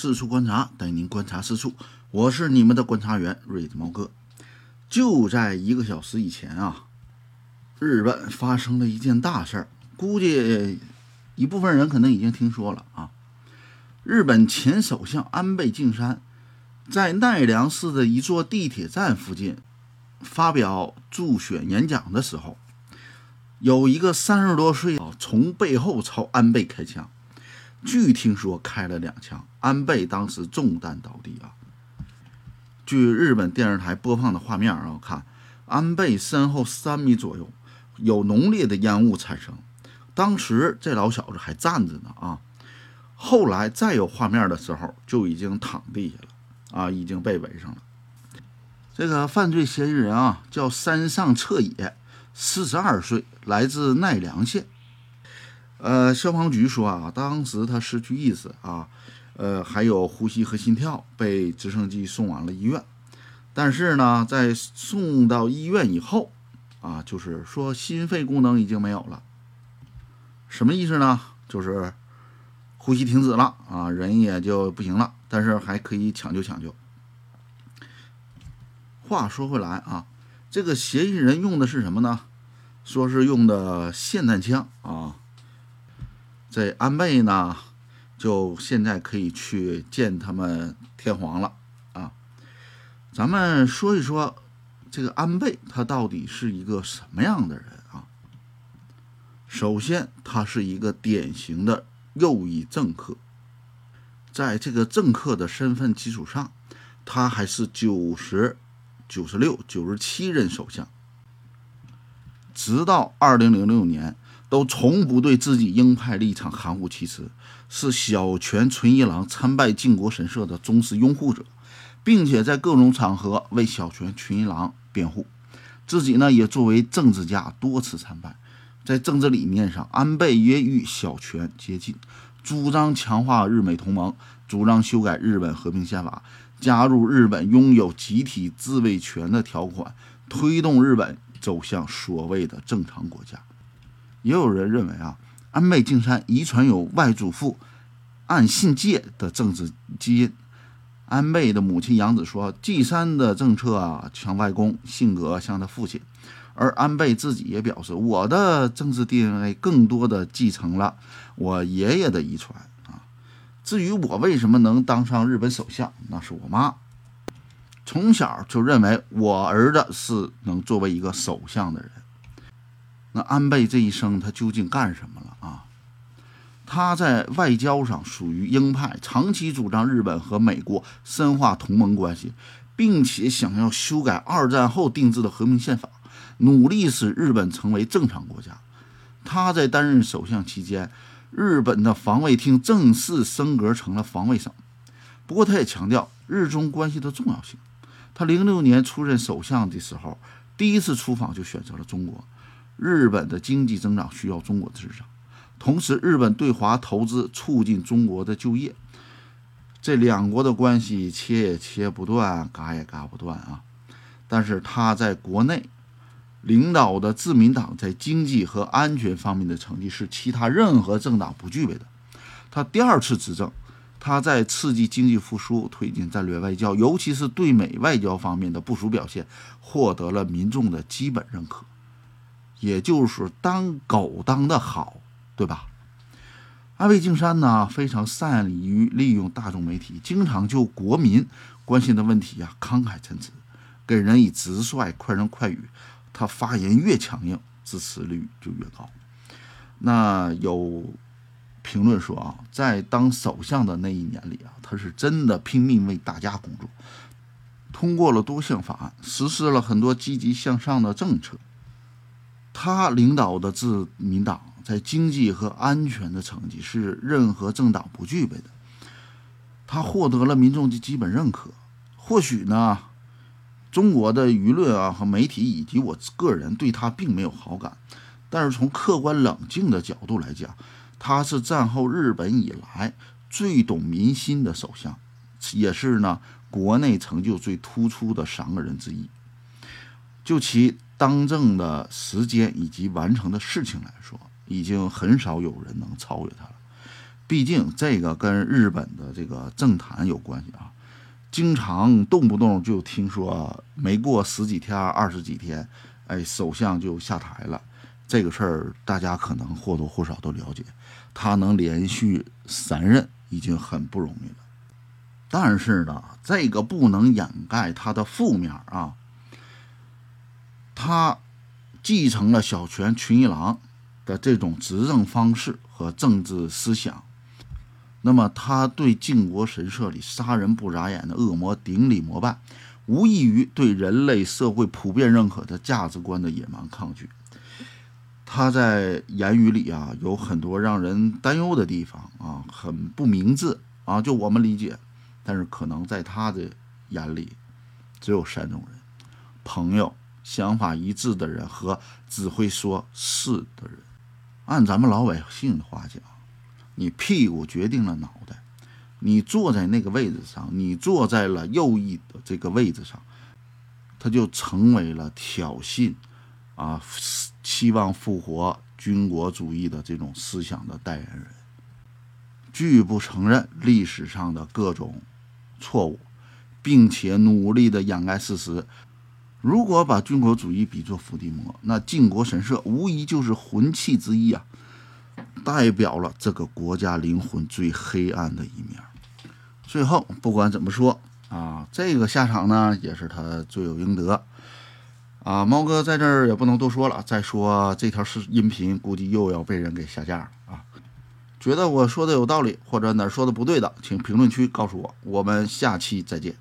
四处观察，带您观察四处。我是你们的观察员瑞子猫哥。就在一个小时以前啊，日本发生了一件大事儿，估计一部分人可能已经听说了啊。日本前首相安倍晋三在奈良市的一座地铁站附近发表助选演讲的时候，有一个三十多岁啊从背后朝安倍开枪。据听说开了两枪，安倍当时中弹倒地啊。据日本电视台播放的画面啊，看安倍身后三米左右有浓烈的烟雾产生，当时这老小子还站着呢啊。后来再有画面的时候，就已经躺地下了啊，已经被围上了。这个犯罪嫌疑人啊，叫山上彻也，四十二岁，来自奈良县。呃，消防局说啊，当时他失去意识啊，呃，还有呼吸和心跳，被直升机送往了医院。但是呢，在送到医院以后啊，就是说心肺功能已经没有了。什么意思呢？就是呼吸停止了啊，人也就不行了，但是还可以抢救抢救。话说回来啊，这个嫌疑人用的是什么呢？说是用的霰弹枪啊。这安倍呢，就现在可以去见他们天皇了啊！咱们说一说这个安倍，他到底是一个什么样的人啊？首先，他是一个典型的右翼政客，在这个政客的身份基础上，他还是九十九十六、九十七任首相，直到二零零六年。都从不对自己鹰派立场含糊其辞，是小泉纯一郎参拜靖国神社的忠实拥护者，并且在各种场合为小泉纯一郎辩护。自己呢也作为政治家多次参拜，在政治理念上，安倍也与小泉接近，主张强化日美同盟，主张修改日本和平宪法，加入日本拥有集体自卫权的条款，推动日本走向所谓的正常国家。也有人认为啊，安倍晋三遗传有外祖父岸信介的政治基因。安倍的母亲杨子说，纪三的政策啊像外公，性格像他父亲。而安倍自己也表示，我的政治 DNA 更多的继承了我爷爷的遗传啊。至于我为什么能当上日本首相，那是我妈从小就认为我儿子是能作为一个首相的人。安倍这一生他究竟干什么了啊？他在外交上属于鹰派，长期主张日本和美国深化同盟关系，并且想要修改二战后定制的和平宪法，努力使日本成为正常国家。他在担任首相期间，日本的防卫厅正式升格成了防卫省。不过，他也强调日中关系的重要性。他零六年出任首相的时候，第一次出访就选择了中国。日本的经济增长需要中国的市场，同时日本对华投资促进中国的就业，这两国的关系切也切不断，嘎也嘎不断啊！但是他在国内领导的自民党在经济和安全方面的成绩是其他任何政党不具备的。他第二次执政，他在刺激经济复苏、推进战略外交，尤其是对美外交方面的部署表现，获得了民众的基本认可。也就是当狗当的好，对吧？安倍晋三呢，非常善于利用大众媒体，经常就国民关心的问题呀慷慨陈词，给人以直率、快人快语。他发言越强硬，支持率就越高。那有评论说啊，在当首相的那一年里啊，他是真的拼命为大家工作，通过了多项法案，实施了很多积极向上的政策。他领导的自民党在经济和安全的成绩是任何政党不具备的。他获得了民众的基本认可。或许呢，中国的舆论啊和媒体以及我个人对他并没有好感。但是从客观冷静的角度来讲，他是战后日本以来最懂民心的首相，也是呢国内成就最突出的三个人之一。就其。当政的时间以及完成的事情来说，已经很少有人能超越他了。毕竟这个跟日本的这个政坛有关系啊，经常动不动就听说没过十几天、二十几天，哎，首相就下台了。这个事儿大家可能或多或少都了解，他能连续三任已经很不容易了。但是呢，这个不能掩盖他的负面啊。他继承了小泉纯一郎的这种执政方式和政治思想。那么，他对靖国神社里杀人不眨眼的恶魔顶礼膜拜，无异于对人类社会普遍认可的价值观的野蛮抗拒。他在言语里啊，有很多让人担忧的地方啊，很不明智啊，就我们理解。但是，可能在他的眼里，只有三种人：朋友、想法一致的人和只会说是的人。按咱们老百姓的话讲。你屁股决定了脑袋，你坐在那个位置上，你坐在了右翼的这个位置上，他就成为了挑衅，啊，期望复活军国主义的这种思想的代言人，拒不承认历史上的各种错误，并且努力的掩盖事实。如果把军国主义比作伏地魔，那靖国神社无疑就是魂器之一啊。代表了这个国家灵魂最黑暗的一面。最后，不管怎么说啊，这个下场呢，也是他罪有应得。啊，猫哥在这儿也不能多说了。再说这条是音频，估计又要被人给下架了啊。觉得我说的有道理，或者哪说的不对的，请评论区告诉我。我们下期再见。